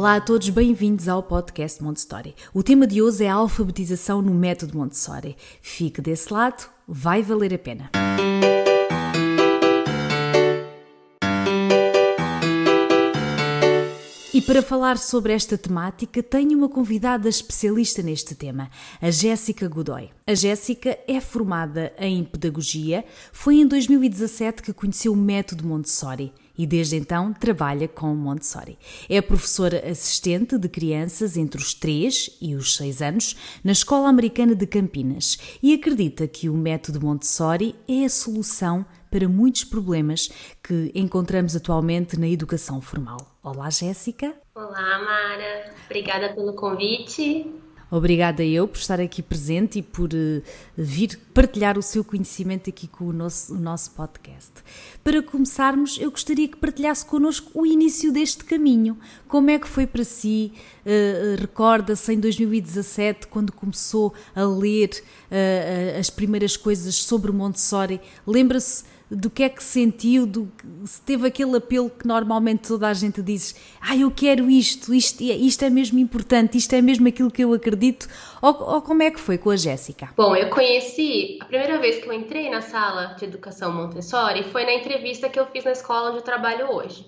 Olá a todos, bem-vindos ao podcast Montessori. O tema de hoje é a alfabetização no método Montessori. Fique desse lado, vai valer a pena. E para falar sobre esta temática, tenho uma convidada especialista neste tema, a Jéssica Godoy. A Jéssica é formada em Pedagogia, foi em 2017 que conheceu o método Montessori e desde então trabalha com Montessori. É professora assistente de crianças entre os 3 e os 6 anos na Escola Americana de Campinas e acredita que o método Montessori é a solução para muitos problemas que encontramos atualmente na educação formal. Olá, Jéssica. Olá, Mara. Obrigada pelo convite. Obrigada eu por estar aqui presente e por uh, vir partilhar o seu conhecimento aqui com o nosso, o nosso podcast. Para começarmos, eu gostaria que partilhasse connosco o início deste caminho. Como é que foi para si? Uh, Recorda-se em 2017, quando começou a ler as primeiras coisas sobre Montessori? Lembra-se do que é que sentiu, do, se teve aquele apelo que normalmente toda a gente diz, ah, eu quero isto, isto, isto é mesmo importante, isto é mesmo aquilo que eu acredito, ou, ou como é que foi com a Jéssica? Bom, eu conheci, a primeira vez que eu entrei na sala de educação Montessori foi na entrevista que eu fiz na escola onde trabalho hoje.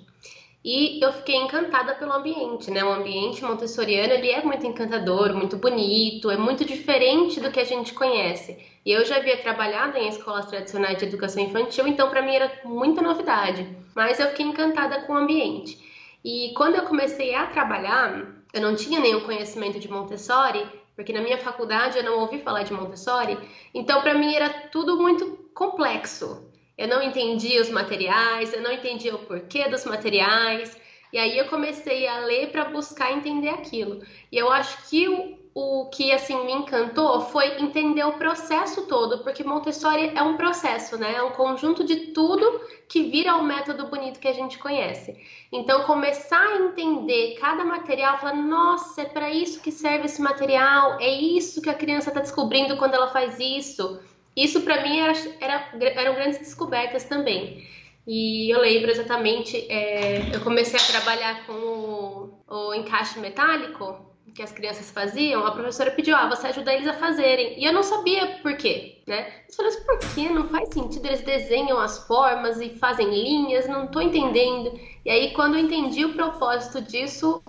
E eu fiquei encantada pelo ambiente, né? O ambiente montessoriano, ele é muito encantador, muito bonito, é muito diferente do que a gente conhece. E eu já havia trabalhado em escolas tradicionais de educação infantil, então para mim era muita novidade. Mas eu fiquei encantada com o ambiente. E quando eu comecei a trabalhar, eu não tinha nenhum conhecimento de Montessori, porque na minha faculdade eu não ouvi falar de Montessori, então para mim era tudo muito complexo. Eu não entendia os materiais, eu não entendia o porquê dos materiais. E aí eu comecei a ler para buscar entender aquilo. E eu acho que o, que assim me encantou foi entender o processo todo, porque Montessori é um processo, né? É um conjunto de tudo que vira o método bonito que a gente conhece. Então começar a entender cada material, falar, nossa, é para isso que serve esse material, é isso que a criança está descobrindo quando ela faz isso. Isso para mim era, era, eram grandes descobertas também. E eu lembro exatamente, é, eu comecei a trabalhar com o, o, encaixe metálico que as crianças faziam, a professora pediu, ah, você ajuda eles a fazerem. E eu não sabia por quê, né? Eu falei assim, por quê? Não faz sentido, eles desenham as formas e fazem linhas, não tô entendendo. E aí, quando eu entendi o propósito disso,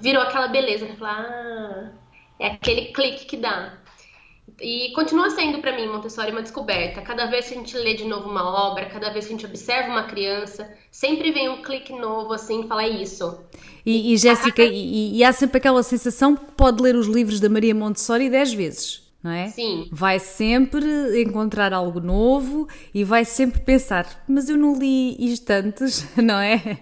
virou aquela beleza. Eu falei, ah, é aquele clique que dá. E continua sendo para mim Montessori uma descoberta. Cada vez que a gente lê de novo uma obra, cada vez que a gente observa uma criança, sempre vem um clique novo assim, falar isso. E, e Jéssica, e, e, há sempre aquela sensação que pode ler os livros da Maria Montessori dez vezes. Não é? Sim. Vai sempre encontrar algo novo e vai sempre pensar, mas eu não li isto antes, não é?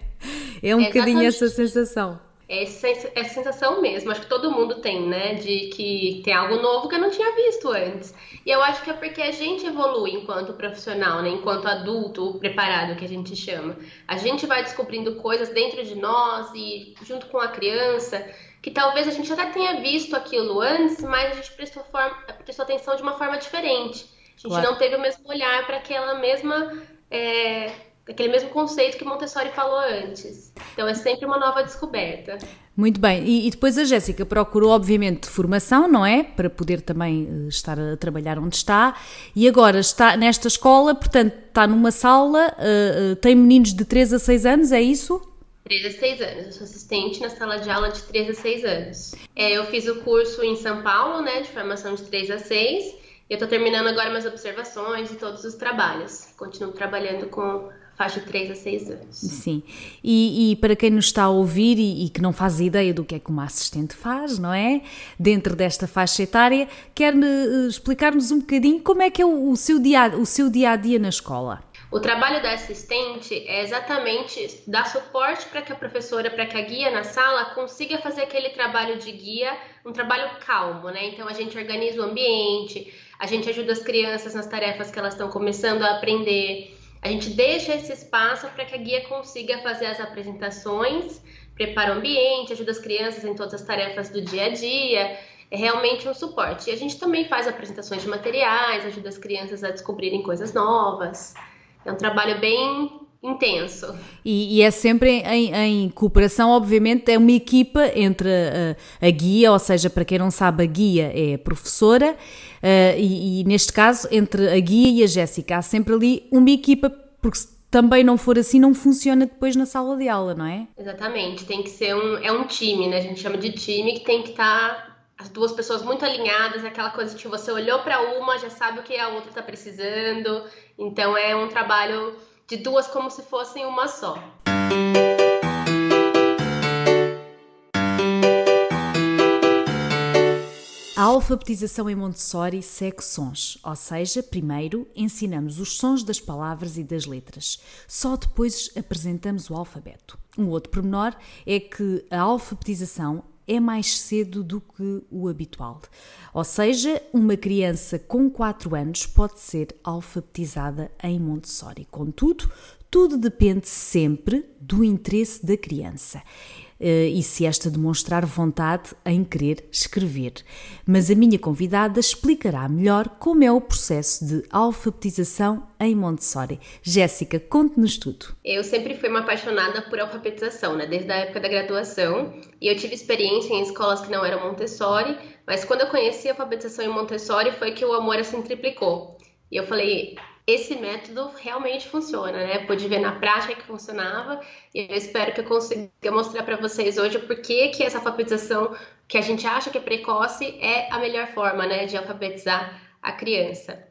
É um é bocadinho essa sensação essa, essa sensação mesmo, acho que todo mundo tem, né? De que tem algo novo que eu não tinha visto antes. E eu acho que é porque a gente evolui enquanto profissional, né? Enquanto adulto preparado, que a gente chama. A gente vai descobrindo coisas dentro de nós e junto com a criança, que talvez a gente até tenha visto aquilo antes, mas a gente prestou, forma, prestou atenção de uma forma diferente. A gente claro. não teve o mesmo olhar para aquela mesma. É, aquele mesmo conceito que Montessori falou antes. Então é sempre uma nova descoberta. Muito bem, e, e depois a Jéssica procurou, obviamente, formação, não é? Para poder também eh, estar a trabalhar onde está, e agora está nesta escola, portanto, está numa sala, uh, uh, tem meninos de 3 a 6 anos, é isso? 3 a 6 anos. Eu sou assistente na sala de aula de 3 a 6 anos. É, eu fiz o curso em São Paulo, né, de formação de 3 a 6. Eu estou terminando agora minhas observações e todos os trabalhos. Continuo trabalhando com faixa de 3 a 6 anos. Sim, e, e, para quem nos está a ouvir e, e, que não faz ideia do que é que uma assistente faz, não é? Dentro desta faixa etária, quer uh, explicar-nos um bocadinho como é que é o, o, seu dia, o seu dia a dia na escola? O trabalho da assistente é exatamente dar suporte para que a professora, para que a guia na sala consiga fazer aquele trabalho de guia um trabalho calmo, né? Então a gente organiza o ambiente, a gente ajuda as crianças nas tarefas que elas estão começando a aprender. A gente deixa esse espaço para que a guia consiga fazer as apresentações, prepara o ambiente, ajuda as crianças em todas as tarefas do dia a dia. É realmente um suporte. E a gente também faz apresentações de materiais, ajuda as crianças a descobrirem coisas novas. É um trabalho bem intenso. E, e, é sempre em, em, cooperação, obviamente, é uma equipa entre a, a, guia, ou seja, para quem não sabe, a guia é a professora, uh, e, e, neste caso, entre a guia e a Jéssica, há sempre ali uma equipa, porque se também não for assim, não funciona depois na sala de aula, não é? Exatamente, tem que ser um, é um time, né? A gente chama de time que tem que estar tá as duas pessoas muito alinhadas, aquela coisa que você olhou para uma, já sabe o que a outra está precisando. Então é um trabalho de duas como se fossem uma só. A alfabetização em Montessori segue sons, ou seja, primeiro ensinamos os sons das palavras e das letras, só depois apresentamos o alfabeto. Um outro pormenor é que a alfabetização é mais cedo do que o habitual. Ou seja, uma criança com 4 anos pode ser alfabetizada em Montessori. Contudo, tudo depende sempre do interesse da criança. Eh, e se esta demonstrar vontade em querer escrever. Mas a minha convidada explicará melhor como é o processo de alfabetização em Montessori. Jéssica, conte-nos tudo. Eu sempre fui uma apaixonada por alfabetização, né? desde a época da graduação, e eu tive experiência em escolas que não eram Montessori, mas quando eu conheci a alfabetização em Montessori foi que o amor assim triplicou. E eu falei, esse método realmente funciona, né? Pude ver na prática que funcionava e eu espero que eu consiga mostrar para vocês hoje o porquê que essa alfabetização que a gente acha que é precoce é a melhor forma, né, de alfabetizar a criança.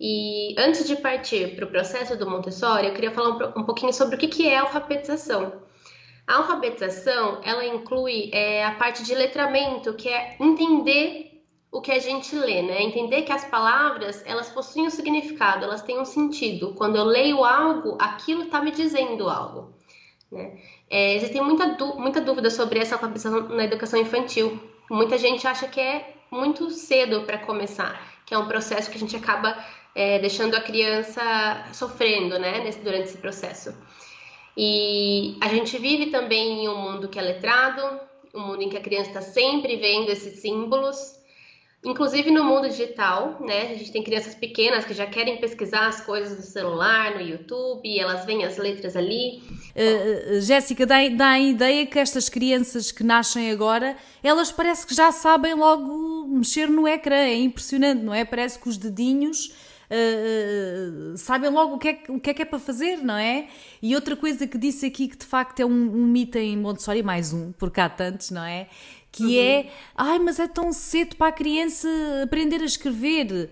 E antes de partir para o processo do Montessori, eu queria falar um, pouquinho sobre o que, que é alfabetização. A alfabetização, ela inclui é, a parte de letramento, que é entender o que a gente lê, né? Entender que as palavras, elas possuem um significado, elas têm um sentido. Quando eu leio algo, aquilo está me dizendo algo, né? É, existem muita, muita dúvida sobre essa alfabetização na educação infantil. Muita gente acha que é muito cedo para começar, que é um processo que a gente acaba é, deixando a criança sofrendo, né, nesse, durante esse processo. E a gente vive também em um mundo que é letrado, um mundo em que a criança está sempre vendo esses símbolos, Inclusive no mundo digital, né? A gente tem crianças pequenas que já querem pesquisar as coisas no celular, no YouTube, elas veem as letras ali. Uh, Jéssica, dá, dá a ideia que estas crianças que nascem agora, elas parece que já sabem logo mexer no ecrã. É impressionante, não é? Parece que os dedinhos. Uh, sabem logo o que, é, o que é que é para fazer, não é? E outra coisa que disse aqui que de facto é um, um mito em Montessori, mais um, porque há tantos, não é? Que uhum. é, ai, mas é tão cedo para a criança aprender a escrever.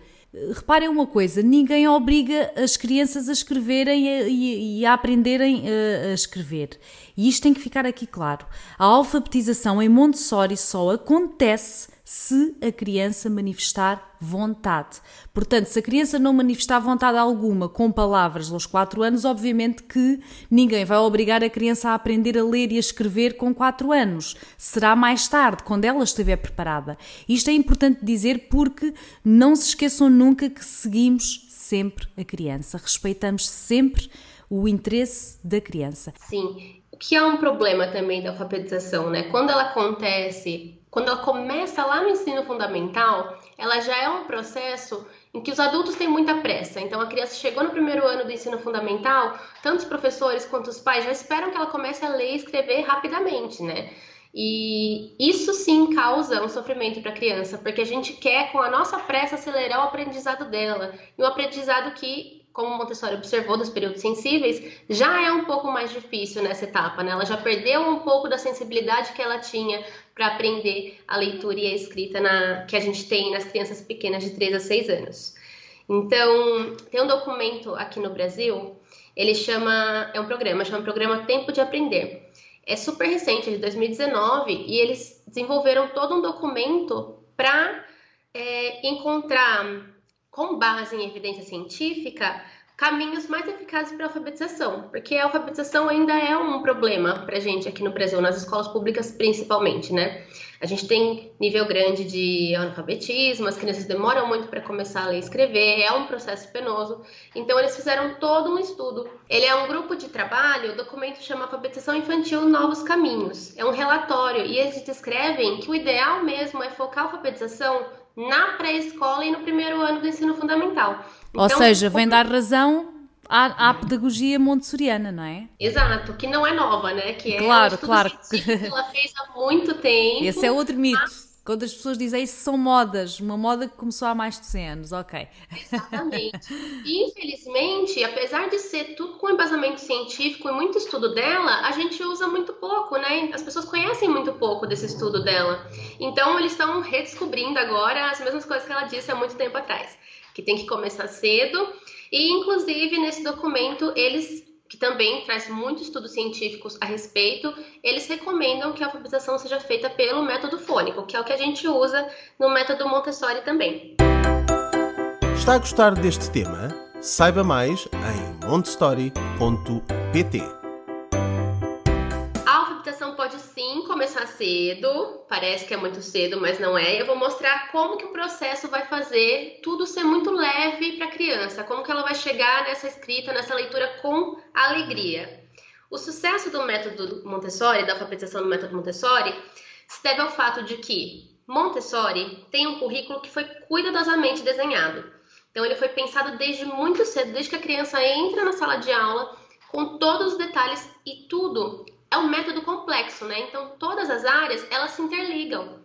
Reparem uma coisa, ninguém obriga as crianças a escreverem e, a aprenderem a, a escrever. E isto tem que ficar aqui claro. A alfabetização em Montessori só acontece se a criança manifestar vontade. Portanto, se a criança não manifestar vontade alguma com palavras aos 4 anos, obviamente que ninguém vai obrigar a criança a aprender a ler e a escrever com 4 anos. Será mais tarde, quando ela estiver preparada. Isto é importante dizer porque não se esqueçam nunca que seguimos sempre a criança, respeitamos sempre o interesse da criança. Sim, o que é um problema também da alfabetização, né? Quando ela acontece quando ela começa lá no ensino fundamental, ela já é um processo em que os adultos têm muita pressa. Então, a criança chegou no primeiro ano do ensino fundamental, tanto os professores quanto os pais já esperam que ela comece a ler e escrever rapidamente, né? E isso sim causa um sofrimento para a criança, porque a gente quer, com a nossa pressa, acelerar o aprendizado dela. E um aprendizado que como Montessori observou dos períodos sensíveis, já é um pouco mais difícil nessa etapa, né? Ela já perdeu um pouco da sensibilidade que ela tinha para aprender a leitura e a escrita na, que a gente tem nas crianças pequenas de 3 a 6 anos. Então, tem um documento aqui no Brasil, ele chama, é um programa, chama Programa Tempo de Aprender. É super recente, de 2019, e eles desenvolveram todo um documento para é, encontrar com base em evidência científica, caminhos mais eficazes para a alfabetização, porque a alfabetização ainda é um problema para a gente aqui no Brasil, nas escolas públicas principalmente, né? A gente tem nível grande de analfabetismo, as crianças demoram muito para começar a ler e escrever, é um processo penoso. Então, eles fizeram todo um estudo. Ele é um grupo de trabalho, o documento chama Alfabetização Infantil Novos Caminhos. É um relatório e eles descrevem que o ideal mesmo é focar a alfabetização na pré-escola e no primeiro ano do ensino fundamental. Ou então, seja, vem dar razão à, à, pedagogia montessoriana, não é? Exato, que não é nova, né? Que é claro, claro. que ela fez há muito tempo. Esse é outro mito. Mas... Quando as pessoas dizem isso, são modas. Uma moda que começou há mais de 100 anos, ok. Exatamente. E, infelizmente, apesar de ser tudo com embasamento científico e muito estudo dela, a gente usa muito pouco, né? As pessoas conhecem muito pouco desse estudo dela. Então, eles estão redescobrindo agora as mesmas coisas que ela disse há muito tempo atrás que tem que começar cedo. E, inclusive, nesse documento, eles, que também traz muitos estudos científicos a respeito, eles recomendam que a alfabetização seja feita pelo método fônico, que é o que a gente usa no método Montessori também. Está a gostar deste tema? Saiba mais em montessori.pt. cedo, parece que é muito cedo, mas não é. Eu vou mostrar como que o processo vai fazer tudo ser muito leve para a criança, como que ela vai chegar nessa escrita, nessa leitura com alegria. O sucesso do método Montessori, da alfabetização do método Montessori, se deve ao fato de que Montessori tem um currículo que foi cuidadosamente desenhado. Então ele foi pensado desde muito cedo, desde que a criança entra na sala de aula, com todos os detalhes e tudo é um método complexo, né? Então todas as áreas elas se interligam.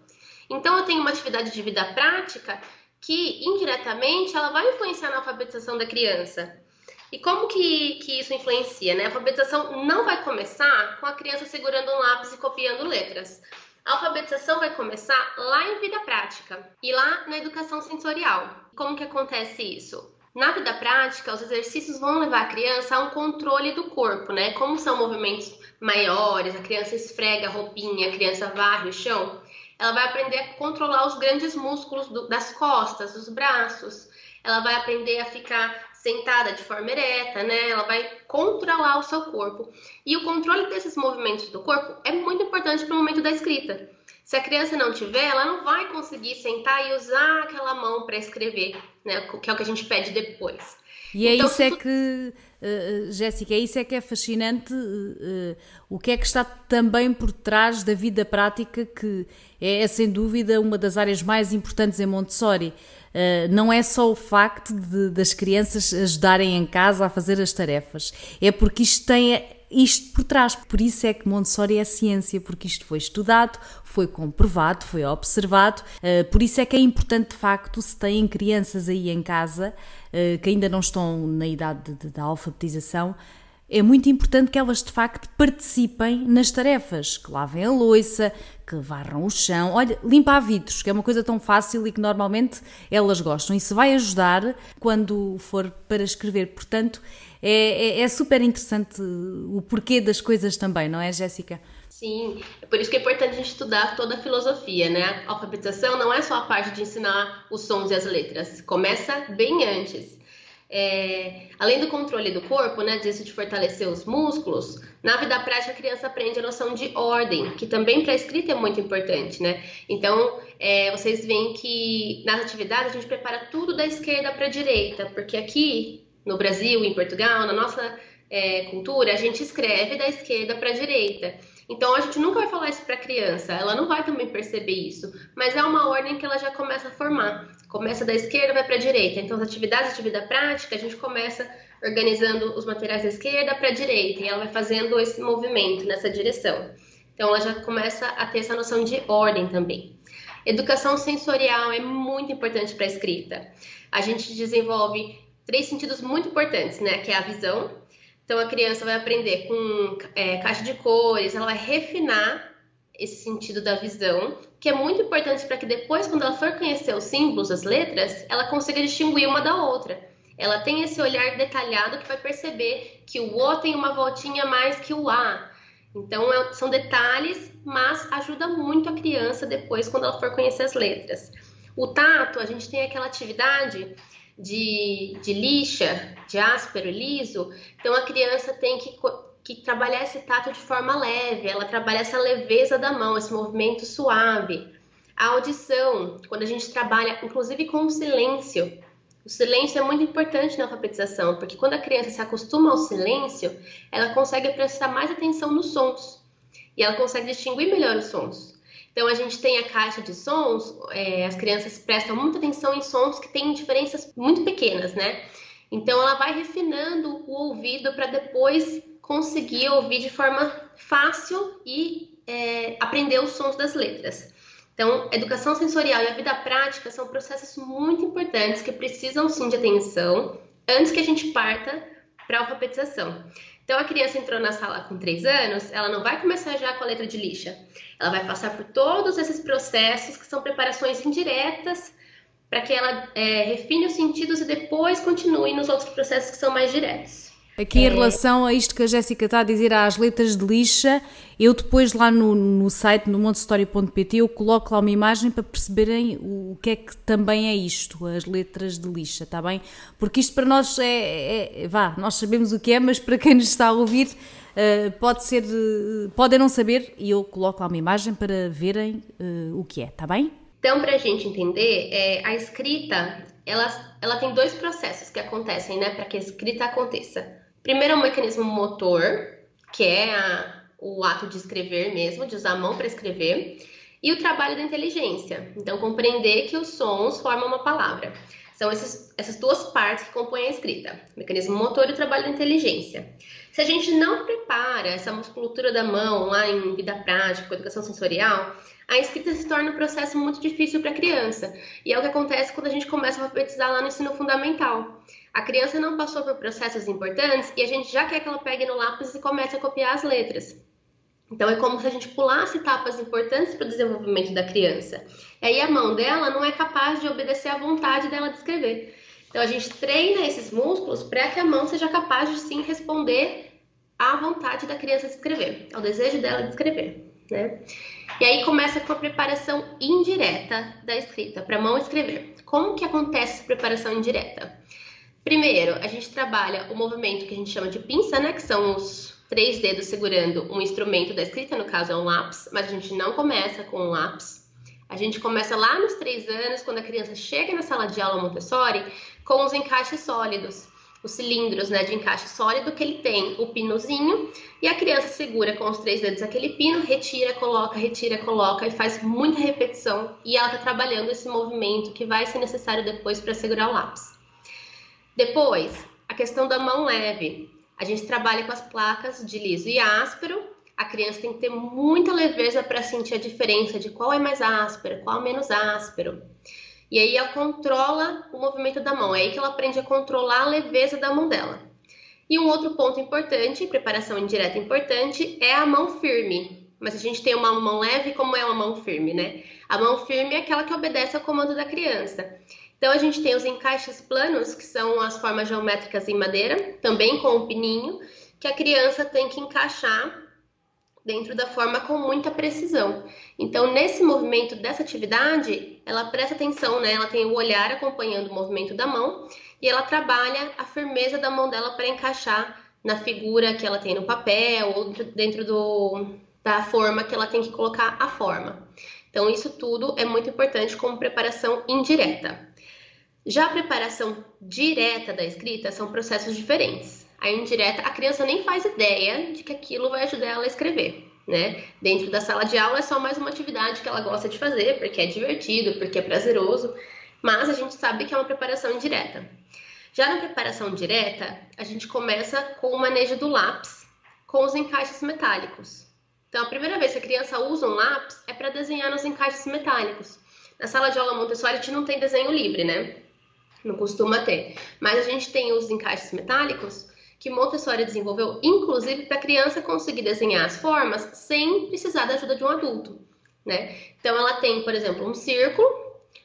Então eu tenho uma atividade de vida prática que indiretamente ela vai influenciar na alfabetização da criança. E como que, que isso influencia? Né? A alfabetização não vai começar com a criança segurando um lápis e copiando letras. A alfabetização vai começar lá em vida prática e lá na educação sensorial. Como que acontece isso? Na vida prática, os exercícios vão levar a criança a um controle do corpo, né? Como são movimentos maiores, a criança esfrega a roupinha, a criança varre o chão, ela vai aprender a controlar os grandes músculos do, das costas, dos braços, ela vai aprender a ficar sentada de forma ereta, né? Ela vai controlar o seu corpo. E o controle desses movimentos do corpo é muito importante para o momento da escrita. Se a criança não tiver, ela não vai conseguir sentar e usar aquela mão para escrever, né? Que é o que a gente pede depois. E é então, isso é que, Jéssica, é isso é que é fascinante, uh, o que é que está também por trás da vida prática, que é, é sem dúvida uma das áreas mais importantes em Montessori. Uh, não é só o facto de, das crianças ajudarem em casa a fazer as tarefas, é porque isto tem isto por trás. Por isso é que Montessori é ciência, porque isto foi estudado, foi comprovado, foi observado. Uh, por isso é que é importante, de facto, se têm crianças aí em casa que ainda não estão na idade da alfabetização, é muito importante que elas de facto participem nas tarefas, que lavem a louça, que varram o chão, olha, limpar vidros, que é uma coisa tão fácil e que normalmente elas gostam. Isso vai ajudar quando for para escrever. Portanto, é, é, é super interessante o porquê das coisas também, não é, Jéssica? Sim, é por isso que é importante a gente estudar toda a filosofia, né? A alfabetização não é só a parte de ensinar os sons e as letras, começa bem antes. É, além do controle do corpo, né, disso de fortalecer os músculos, na vida prática a criança aprende a noção de ordem, que também para a escrita é muito importante, né? Então, é, vocês veem que nas atividades a gente prepara tudo da esquerda para a direita, porque aqui no Brasil, em Portugal, na nossa é, cultura, a gente escreve da esquerda para a direita. Então a gente nunca vai falar isso para a criança, ela não vai também perceber isso, mas é uma ordem que ela já começa a formar. Começa da esquerda, vai para a direita. Então as atividades de vida prática, a gente começa organizando os materiais da esquerda para a direita e ela vai fazendo esse movimento nessa direção. Então ela já começa a ter essa noção de ordem também. Educação sensorial é muito importante para a escrita. A gente desenvolve três sentidos muito importantes, né? Que é a visão, então a criança vai aprender com é, caixa de cores, ela vai refinar esse sentido da visão, que é muito importante para que depois, quando ela for conhecer os símbolos, as letras, ela consiga distinguir uma da outra. Ela tem esse olhar detalhado que vai perceber que o O tem uma voltinha mais que o A. Então é, são detalhes, mas ajuda muito a criança depois quando ela for conhecer as letras. O tato, a gente tem aquela atividade de, de lixa, de áspero, liso, então a criança tem que, que trabalhar esse tato de forma leve, ela trabalha essa leveza da mão, esse movimento suave. A audição, quando a gente trabalha, inclusive com o silêncio. O silêncio é muito importante na alfabetização, porque quando a criança se acostuma ao silêncio, ela consegue prestar mais atenção nos sons e ela consegue distinguir melhor os sons. Então a gente tem a caixa de sons, é, as crianças prestam muita atenção em sons que têm diferenças muito pequenas, né? Então ela vai refinando o ouvido para depois conseguir ouvir de forma fácil e é, aprender os sons das letras. Então, educação sensorial e a vida prática são processos muito importantes que precisam sim de atenção antes que a gente parta para a alfabetização. Então, a criança entrou na sala com 3 anos, ela não vai começar já com a letra de lixa. Ela vai passar por todos esses processos que são preparações indiretas para que ela é, refine os sentidos e depois continue nos outros processos que são mais diretos. Aqui em relação a isto que a Jéssica está a dizer às letras de lixa, eu depois lá no, no site, no montestory.pt, eu coloco lá uma imagem para perceberem o, que é que também é isto, as letras de lixa, está bem? Porque isto para nós é, é, é vá, nós sabemos o que é, mas para quem nos está a ouvir uh, pode ser, uh, podem não saber e eu coloco lá uma imagem para verem uh, o que é, está bem? Então, para a gente entender, é, a escrita, ela, ela tem dois processos que acontecem, né, para que a escrita aconteça. Primeiro é um mecanismo motor, que é a, o ato de escrever mesmo, de usar a mão para escrever, e o trabalho da inteligência. Então, compreender que os sons formam uma palavra. São esses, essas duas partes que compõem a escrita: mecanismo motor e o trabalho da inteligência. Se a gente não prepara essa musculatura da mão lá em vida prática, com educação sensorial, a escrita se torna um processo muito difícil para a criança. E é o que acontece quando a gente começa a alfabetizar lá no ensino fundamental. A criança não passou por processos importantes e a gente já quer que ela pegue no lápis e comece a copiar as letras. Então é como se a gente pulasse etapas importantes para o desenvolvimento da criança. E aí a mão dela não é capaz de obedecer à vontade dela de escrever. Então a gente treina esses músculos para que a mão seja capaz de sim responder à vontade da criança de escrever, ao desejo dela de escrever, né? E aí começa com a preparação indireta da escrita, para a mão escrever. Como que acontece essa preparação indireta? Primeiro, a gente trabalha o movimento que a gente chama de pinça, né? Que são os três dedos segurando um instrumento da escrita, no caso é um lápis, mas a gente não começa com um lápis. A gente começa lá nos três anos, quando a criança chega na sala de aula Montessori, com os encaixes sólidos, os cilindros né, de encaixe sólido que ele tem o pinozinho e a criança segura com os três dedos aquele pino, retira, coloca, retira, coloca e faz muita repetição e ela está trabalhando esse movimento que vai ser necessário depois para segurar o lápis. Depois, a questão da mão leve. A gente trabalha com as placas de liso e áspero. A criança tem que ter muita leveza para sentir a diferença de qual é mais áspero, qual é menos áspero. E aí ela controla o movimento da mão. É aí que ela aprende a controlar a leveza da mão dela. E um outro ponto importante, preparação indireta importante, é a mão firme. Mas a gente tem uma mão leve, como é uma mão firme, né? A mão firme é aquela que obedece ao comando da criança. Então a gente tem os encaixes planos, que são as formas geométricas em madeira, também com o pininho, que a criança tem que encaixar dentro da forma com muita precisão. Então, nesse movimento dessa atividade, ela presta atenção, né? Ela tem o olhar acompanhando o movimento da mão e ela trabalha a firmeza da mão dela para encaixar na figura que ela tem no papel ou dentro do, da forma que ela tem que colocar a forma. Então, isso tudo é muito importante como preparação indireta. Já a preparação direta da escrita são processos diferentes. A indireta, a criança nem faz ideia de que aquilo vai ajudar ela a escrever. Né? Dentro da sala de aula é só mais uma atividade que ela gosta de fazer, porque é divertido, porque é prazeroso, mas a gente sabe que é uma preparação indireta. Já na preparação direta, a gente começa com o manejo do lápis com os encaixes metálicos. Então, a primeira vez que a criança usa um lápis é para desenhar nos encaixes metálicos. Na sala de aula Montessori, a gente não tem desenho livre, né? Não costuma ter. Mas a gente tem os encaixes metálicos que Montessori desenvolveu, inclusive para a criança conseguir desenhar as formas sem precisar da ajuda de um adulto, né? Então ela tem, por exemplo, um círculo,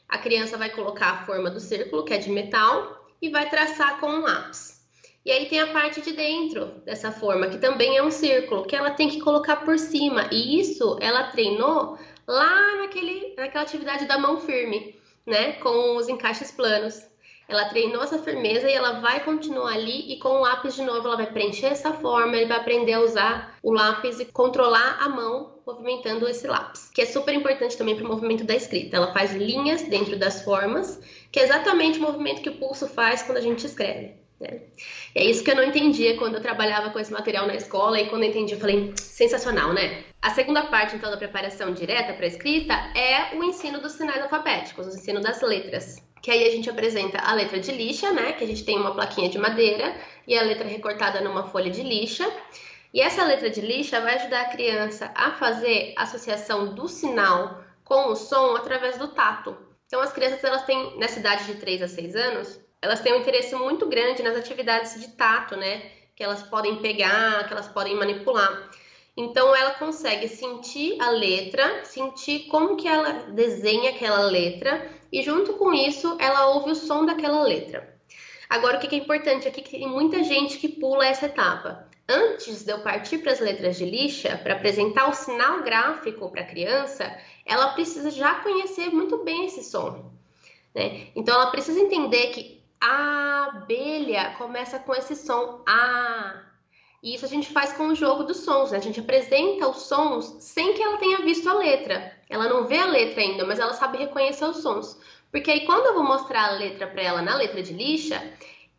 a criança vai colocar a forma do círculo, que é de metal, e vai traçar com um lápis. E aí tem a parte de dentro dessa forma, que também é um círculo, que ela tem que colocar por cima. E isso ela treinou lá naquele, naquela atividade da mão firme, né? Com os encaixes planos. Ela treinou essa firmeza e ela vai continuar ali e com o lápis de novo ela vai preencher essa forma, ele vai aprender a usar o lápis e controlar a mão movimentando esse lápis, que é super importante também para o movimento da escrita. Ela faz linhas dentro das formas, que é exatamente o movimento que o pulso faz quando a gente escreve. Né? E é isso que eu não entendia quando eu trabalhava com esse material na escola e quando eu entendi eu falei, sensacional, né? A segunda parte, então, da preparação direta para a escrita é o ensino dos sinais alfabéticos, o ensino das letras que aí a gente apresenta a letra de lixa, né? Que a gente tem uma plaquinha de madeira e a letra recortada numa folha de lixa. E essa letra de lixa vai ajudar a criança a fazer associação do sinal com o som através do tato. Então, as crianças, elas têm, nessa idade de 3 a 6 anos, elas têm um interesse muito grande nas atividades de tato, né? Que elas podem pegar, que elas podem manipular. Então, ela consegue sentir a letra, sentir como que ela desenha aquela letra e junto com isso ela ouve o som daquela letra. Agora, o que é importante aqui é que tem muita gente que pula essa etapa. Antes de eu partir para as letras de lixa, para apresentar o sinal gráfico para a criança, ela precisa já conhecer muito bem esse som. Né? Então, ela precisa entender que a abelha começa com esse som A. E isso a gente faz com o jogo dos sons, né? A gente apresenta os sons sem que ela tenha visto a letra. Ela não vê a letra ainda, mas ela sabe reconhecer os sons. Porque aí quando eu vou mostrar a letra para ela na letra de lixa,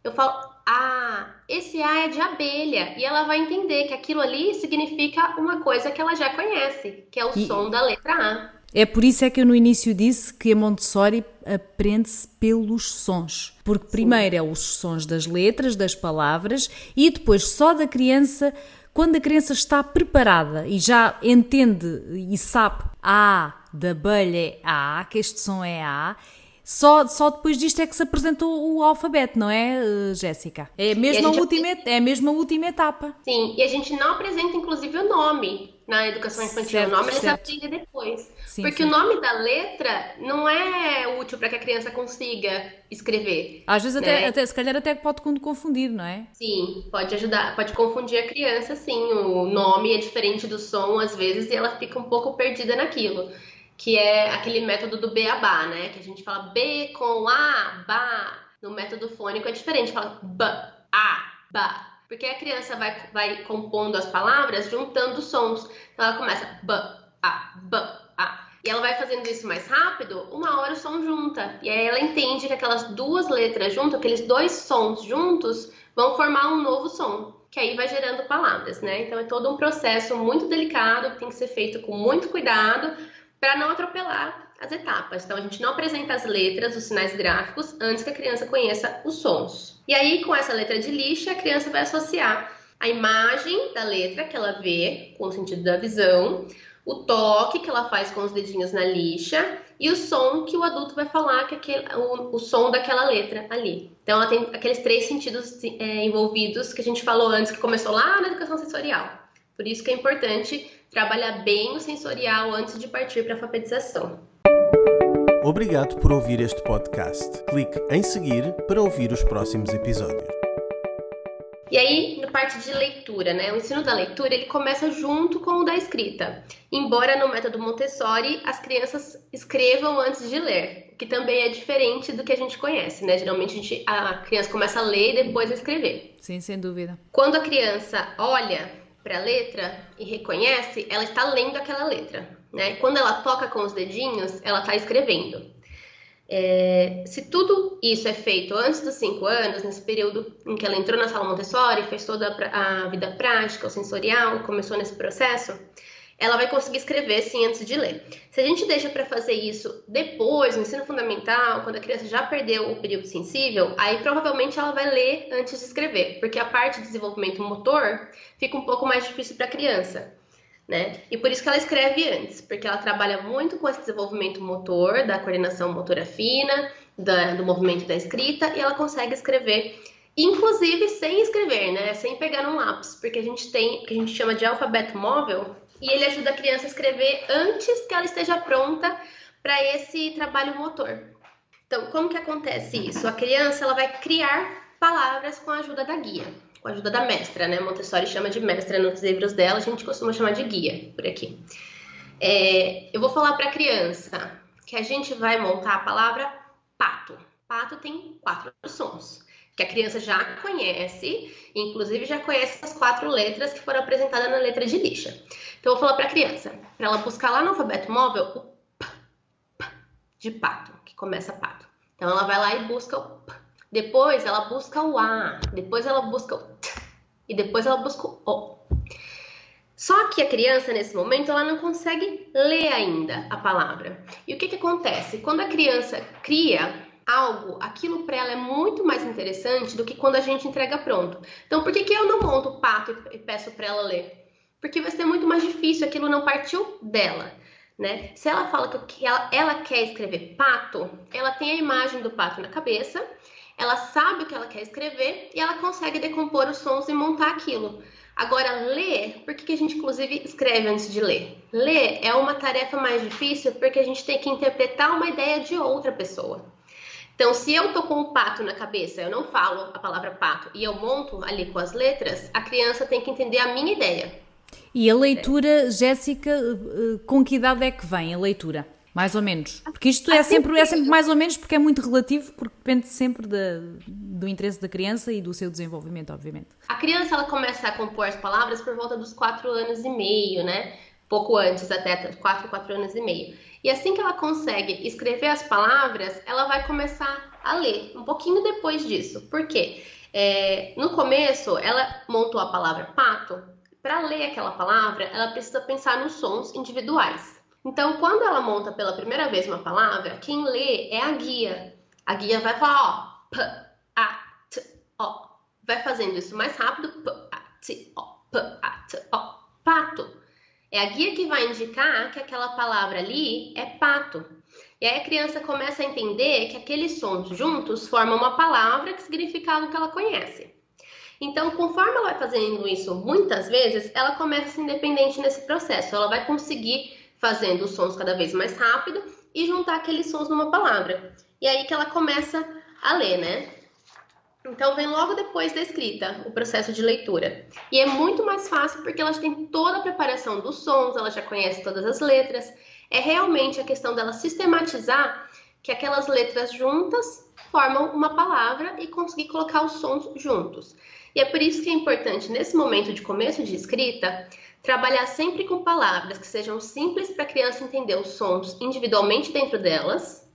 eu falo: "Ah, esse A é de abelha". E ela vai entender que aquilo ali significa uma coisa que ela já conhece, que é o e... som da letra A. É por isso é que eu no início disse que a Montessori aprende-se pelos sons. Porque primeiro é os sons das letras, das palavras, e depois só da criança quando a criança está preparada e já entende e sabe A da abelha é A, que este som é A, só, só depois disto é que se apresenta o, alfabeto, não é, eh, Jéssica? É mesmo a, a última, é mesmo a última etapa. Sim, e a gente não apresenta inclusive o nome na educação infantil. Certo, o nome certo. eles aprendem depois. Sim, Porque sim. o nome da letra não é útil para que a criança consiga escrever. Às vezes né? até, até, se calhar até pode confundir, não é? Sim, pode ajudar, pode confundir a criança, sim. O nome é diferente do som, às vezes, e ela fica um pouco perdida naquilo que é aquele método do beabá, né? Que a gente fala B com A, ba. No método fônico é diferente, fala B, A, ba. Porque a criança vai, vai compondo as palavras juntando sons. Então ela começa B, A, B, A. E ela vai fazendo isso mais rápido, uma hora o som junta. E aí ela entende que aquelas duas letras juntas, aqueles dois sons juntos, vão formar um novo som que aí vai gerando palavras, né? Então é todo um processo muito delicado, que tem que ser feito com muito cuidado, para não atropelar as etapas. Então, a gente não apresenta as letras, os sinais gráficos, antes que a criança conheça os sons. E aí, com essa letra de lixa, a criança vai associar a imagem da letra que ela vê, com o sentido da visão, o toque que ela faz com os dedinhos na lixa e o som que o adulto vai falar, que é aquele, o, o som daquela letra ali. Então, ela tem aqueles três sentidos é, envolvidos que a gente falou antes, que começou lá na educação sensorial. Por isso que é importante trabalhar bem o sensorial antes de partir para a alfabetização. Obrigado por ouvir este podcast. Clique em seguir para ouvir os próximos episódios. E aí, na parte de leitura, né? O ensino da leitura ele começa junto com o da escrita. Embora no método Montessori as crianças escrevam antes de ler, o que também é diferente do que a gente conhece, né? Geralmente a, gente, a criança começa a ler e depois a escrever. Sim, sem dúvida. Quando a criança olha para a letra e reconhece, ela está lendo aquela letra. Né? Quando ela toca com os dedinhos, ela está escrevendo. É, se tudo isso é feito antes dos cinco anos, nesse período em que ela entrou na sala Montessori, fez toda a vida prática, o sensorial, começou nesse processo, ela vai conseguir escrever sim antes de ler. Se a gente deixa para fazer isso depois, no ensino fundamental, quando a criança já perdeu o período sensível, aí provavelmente ela vai ler antes de escrever, porque a parte de desenvolvimento motor fica um pouco mais difícil para a criança. Né? E por isso que ela escreve antes, porque ela trabalha muito com esse desenvolvimento motor, da coordenação motora fina, da, do movimento da escrita, e ela consegue escrever, inclusive sem escrever, né? Sem pegar um lápis, porque a gente tem o que a gente chama de alfabeto móvel, e ele ajuda a criança a escrever antes que ela esteja pronta para esse trabalho motor. Então, como que acontece isso? A criança ela vai criar palavras com a ajuda da guia, com a ajuda da mestra, né? Montessori chama de mestra nos livros dela, a gente costuma chamar de guia por aqui. É, eu vou falar para a criança que a gente vai montar a palavra pato. Pato tem quatro sons que a criança já conhece, inclusive já conhece as quatro letras que foram apresentadas na letra de lixa. Então, eu vou falar para a criança, para ela buscar lá no alfabeto móvel o p, p de pato, que começa pato. Então, ela vai lá e busca o p. Depois, ela busca o a. Depois, ela busca o t. E depois, ela busca o o. Só que a criança, nesse momento, ela não consegue ler ainda a palavra. E o que, que acontece? Quando a criança cria algo, aquilo para ela é muito mais interessante do que quando a gente entrega pronto. Então, por que, que eu não monto o pato e peço para ela ler? Porque vai ser muito mais difícil, aquilo não partiu dela. Né? Se ela fala que ela, ela quer escrever pato, ela tem a imagem do pato na cabeça, ela sabe o que ela quer escrever e ela consegue decompor os sons e montar aquilo. Agora, ler, por que, que a gente inclusive escreve antes de ler? Ler é uma tarefa mais difícil porque a gente tem que interpretar uma ideia de outra pessoa. Então, se eu tô com o pato na cabeça, eu não falo a palavra pato e eu monto ali com as letras, a criança tem que entender a minha ideia. E a leitura. Jéssica, eh, com que idade é que vem a leitura? Mais ou menos. Porque isto é sempre, é sempre mais ou menos porque é muito relativo, porque depende sempre do interesse da criança e do seu desenvolvimento, obviamente. A criança ela começa a compor as palavras por volta dos 4 anos e meio, né? Pouco antes, até 4, 4 anos e meio. E assim que ela consegue escrever as palavras, ela vai começar a ler, um pouquinho depois disso. Por quê? É, no começo, ela montou a palavra pato. Para ler aquela palavra, ela precisa pensar nos sons individuais. Então, quando ela monta pela primeira vez uma palavra, quem lê é a guia. A guia vai falar, ó, p, a, t, ó. Vai fazendo isso mais rápido, p, a, t, ó, p, a, t, ó, pato. É a guia que vai indicar que aquela palavra ali é pato. E aí a criança começa a entender que aqueles sons juntos formam uma palavra que significa algo que ela conhece. Então, conforme ela vai fazendo isso muitas vezes, ela começa a ser independente nesse processo. Ela vai conseguir fazendo os sons cada vez mais rápido e juntar aqueles sons numa palavra. E aí que ela começa a ler, né? Então vem logo depois da escrita, o processo de leitura. E é muito mais fácil porque ela tem toda a preparação dos sons, ela já conhece todas as letras. É realmente a questão dela sistematizar que aquelas letras juntas formam uma palavra e conseguir colocar os sons juntos. E é por isso que é importante, nesse momento de começo de escrita, trabalhar sempre com palavras que sejam simples para a criança entender os sons individualmente dentro delas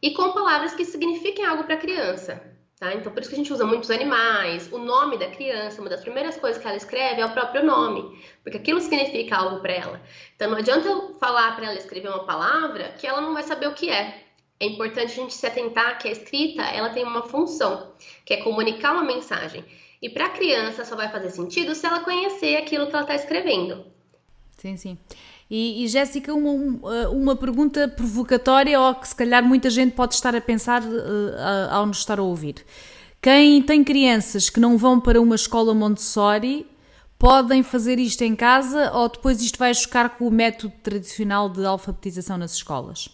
e com palavras que signifiquem algo para a criança. Tá? Então, por isso que a gente usa muitos animais. O nome da criança, uma das primeiras coisas que ela escreve é o próprio nome, porque aquilo significa algo para ela. Então, não adianta eu falar para ela escrever uma palavra que ela não vai saber o que é. É importante a gente se atentar que a escrita ela tem uma função, que é comunicar uma mensagem. E para a criança só vai fazer sentido se ela conhecer aquilo que ela está escrevendo. Sim, sim. E, e Jéssica, uma, uma pergunta provocatória ou que se calhar muita gente pode estar a pensar uh, ao nos estar a ouvir. Quem tem crianças que não vão para uma escola Montessori podem fazer isto em casa ou depois isto vai chocar com o método tradicional de alfabetização nas escolas?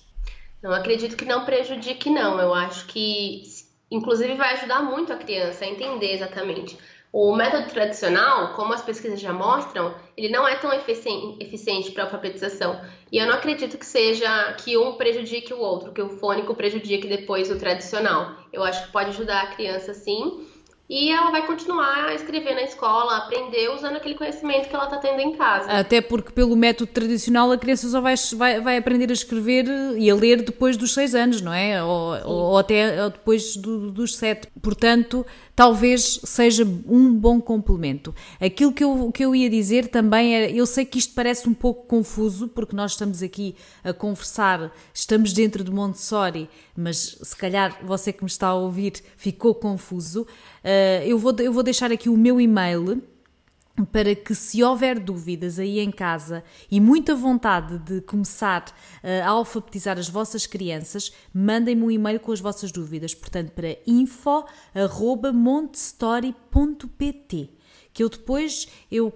Não acredito que não prejudique, não. Eu acho que, inclusive, vai ajudar muito a criança a entender exatamente o método tradicional, como as pesquisas já mostram, ele não é tão eficiente para a alfabetização. E eu não acredito que seja que um prejudique o outro, que o fônico prejudique depois o tradicional. Eu acho que pode ajudar a criança sim, e ela vai continuar a escrever na escola, a aprender usando aquele conhecimento que ela está tendo em casa. Até porque, pelo método tradicional, a criança só vai, vai, vai aprender a escrever e a ler depois dos seis anos, não é? Ou, ou até depois do, dos sete. Portanto, talvez seja um bom complemento. Aquilo que eu, que eu ia dizer também era: eu sei que isto parece um pouco confuso, porque nós estamos aqui a conversar, estamos dentro de Montessori, mas se calhar você que me está a ouvir ficou confuso. Uh, eu, vou, eu vou deixar aqui o meu e-mail para que se houver dúvidas aí em casa e muita vontade de começar uh, a alfabetizar as vossas crianças, mandem-me um e-mail com as vossas dúvidas, portanto para info@montestory.pt que eu depois eu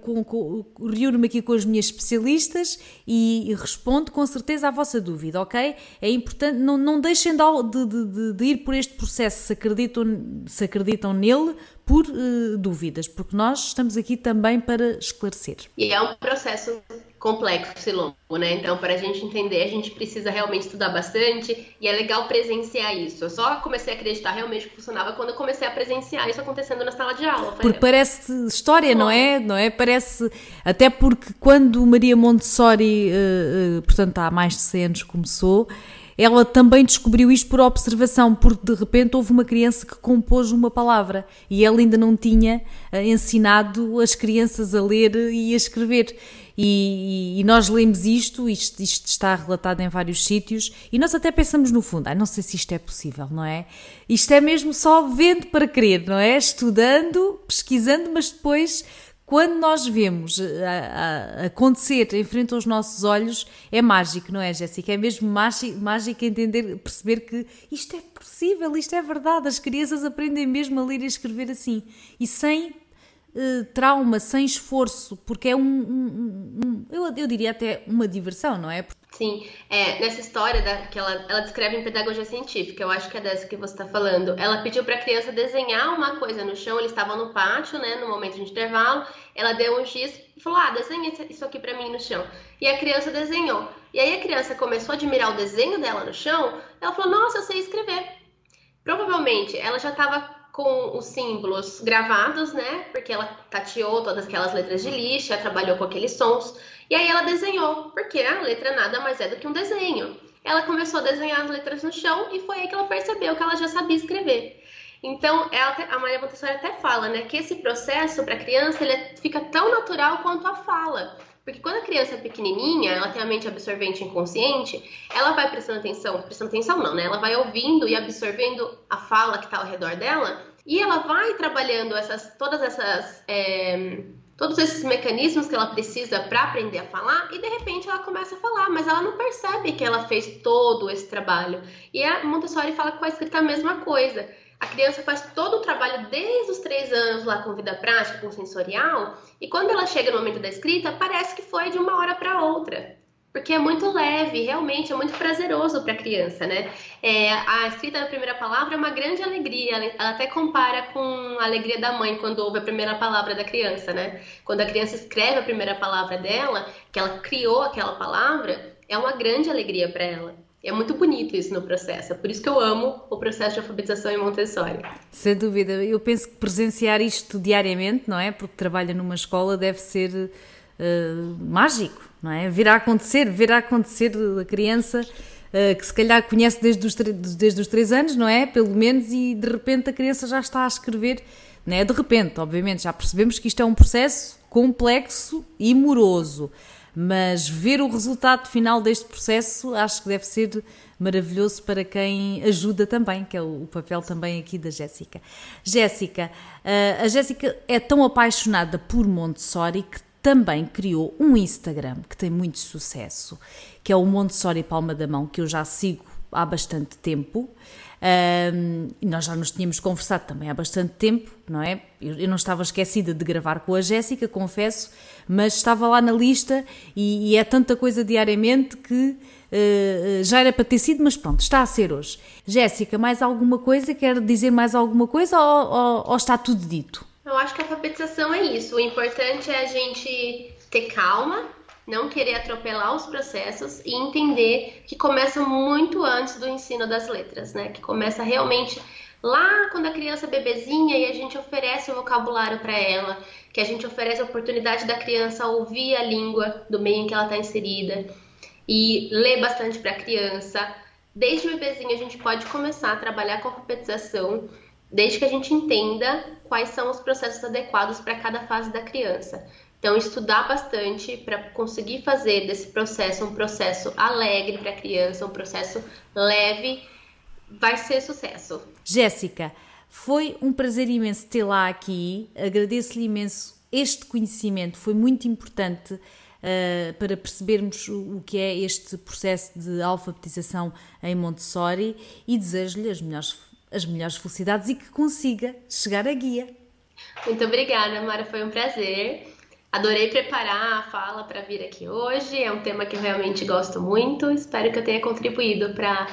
reúno-me aqui com as minhas especialistas e, respondo com certeza à vossa dúvida, ok? É importante, não, não deixem de, de, de, ir por este processo se acreditam, se acreditam nele por uh, dúvidas, porque nós estamos aqui também para esclarecer. E é um processo complexo e longo, né? Então, para a gente entender, a gente precisa realmente estudar bastante e é legal presenciar isso. Eu só comecei a acreditar realmente que funcionava quando eu comecei a presenciar isso acontecendo na sala de aula. Porque parece história, não é? Não é? Parece até porque quando Maria Montessori, uh, uh, portanto, há mais de 100 anos começou, ela também descobriu isto por observação, porque de repente houve uma criança que compôs uma palavra e ela ainda não tinha uh, ensinado as crianças a ler e a escrever. E, e, nós lemos isto, isto, isto, está relatado em vários sítios, e nós até pensamos no fundo, ah, não sei se isto é possível, não é? Isto é mesmo só vendo para crer, não é? Estudando, pesquisando, mas depois, quando nós vemos a, a, a acontecer em frente aos nossos olhos, é mágico, não é, Jéssica? É mesmo mágico, mágico entender, perceber que isto é possível, isto é verdade, as crianças aprendem mesmo a ler e escrever assim, e sem uh, trauma, sem esforço, porque é um, um, um eu, eu, diria até uma diversão, não é? Sim, é, nessa história da, que ela, ela descreve em pedagogia científica, eu acho que é dessa que você está falando. Ela pediu para a criança desenhar uma coisa no chão, eles estavam no pátio, né, no momento de intervalo. Ela deu um giz e falou: Ah, desenha isso aqui para mim no chão. E a criança desenhou. E aí a criança começou a admirar o desenho dela no chão. Ela falou: Nossa, eu sei escrever. Provavelmente ela já estava com os símbolos gravados, né? Porque ela tateou todas aquelas letras de lixa, trabalhou com aqueles sons. E aí ela desenhou, porque a letra nada mais é do que um desenho. Ela começou a desenhar as letras no chão e foi aí que ela percebeu que ela já sabia escrever. Então, ela, a Maria Montessori até fala, né, que esse processo para a criança ele fica tão natural quanto a fala. Porque quando a criança é pequenininha, ela tem a mente absorvente inconsciente, ela vai prestando atenção, prestando atenção não, né? Ela vai ouvindo e absorvendo a fala que está ao redor dela e ela vai trabalhando essas, todas essas, é, todos esses mecanismos que ela precisa para aprender a falar e de repente ela começa a falar, mas ela não percebe que ela fez todo esse trabalho. E a Montessori fala com a escrita a mesma coisa. A criança faz todo o trabalho desde os três anos lá com vida prática, com sensorial, e quando ela chega no momento da escrita, parece que foi de uma hora para outra. Porque é muito leve, realmente é muito prazeroso para a criança, né? É, a escrita da primeira palavra é uma grande alegria. Ela até compara com a alegria da mãe quando ouve a primeira palavra da criança, né? Quando a criança escreve a primeira palavra dela, que ela criou aquela palavra, é uma grande alegria para ela. É muito bonito isso no processo. É por isso que eu amo o processo de alfabetização em Montessori. Sem dúvida. Eu penso que presenciar isto diariamente, não é? Porque trabalha numa escola, deve ser uh, mágico, não é? Vir a acontecer, ver a acontecer a criança uh, que se calhar conhece desde os, desde os três anos, não é? Pelo menos, e de repente a criança já está a escrever. Não é de repente, obviamente, já percebemos que isto é um processo complexo e moroso mas ver o resultado final deste processo acho que deve ser maravilhoso para quem ajuda também, que é o papel também aqui da Jéssica. Jéssica, eh, a Jéssica é tão apaixonada por Montessori que também criou um Instagram que tem muito sucesso, que é o Montessori Palma da Mão, que eu já sigo há bastante tempo. Um, nós já nos tínhamos conversado também há bastante tempo, não é? Eu, eu não estava esquecida de gravar com a Jéssica, confesso, mas estava lá na lista e, e é tanta coisa diariamente que uh, já era para ter sido, mas pronto, está a ser hoje. Jéssica, mais alguma coisa? Quer dizer mais alguma coisa ou, ou, ou está tudo dito? Eu acho que a alfabetização é isso. O importante é a gente ter calma, não querer atropelar os processos e entender que começa muito antes do ensino das letras, né? Que começa realmente lá quando a criança é bebezinha e a gente oferece o vocabulário para ela, que a gente oferece a oportunidade da criança ouvir a língua do meio em que ela está inserida e ler bastante para a criança. Desde bebezinho a gente pode começar a trabalhar com alfabetização, desde que a gente entenda quais são os processos adequados para cada fase da criança. Então, estudar bastante para conseguir fazer desse processo um processo alegre para a criança, um processo leve, vai ser sucesso. Jéssica, foi um prazer imenso tê-la aqui. Agradeço-lhe imenso este conhecimento, foi muito importante. Uh, para percebermos o, o, que é este processo de alfabetização em Montessori e desejo-lhe as melhores, as melhores felicidades e que consiga chegar à guia. Muito obrigada, Mara, foi um prazer. Adorei preparar a fala para vir aqui hoje. É um tema que eu realmente gosto muito. Espero que eu tenha contribuído para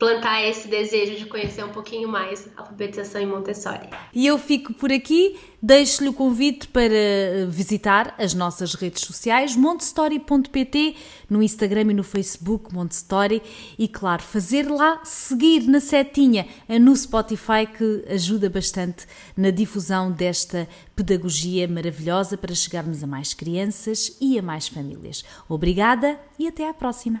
plantar esse desejo de conhecer um pouquinho mais a alfabetização em Montessori. E eu fico por aqui, deixo-lhe o convite para visitar as nossas redes sociais, montessori.pt, no Instagram e no Facebook, Montessori, e claro, fazer lá seguir na setinha no Spotify, que ajuda bastante na difusão desta pedagogia maravilhosa para chegarmos a mais crianças e a mais famílias. Obrigada e até à próxima!